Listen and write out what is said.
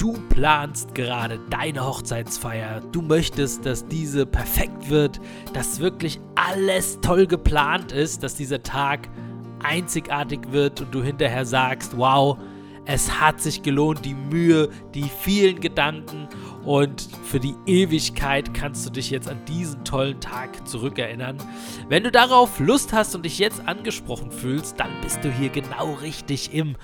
Du planst gerade deine Hochzeitsfeier. Du möchtest, dass diese perfekt wird, dass wirklich alles toll geplant ist, dass dieser Tag einzigartig wird und du hinterher sagst, wow, es hat sich gelohnt, die Mühe, die vielen Gedanken und für die Ewigkeit kannst du dich jetzt an diesen tollen Tag zurückerinnern. Wenn du darauf Lust hast und dich jetzt angesprochen fühlst, dann bist du hier genau richtig im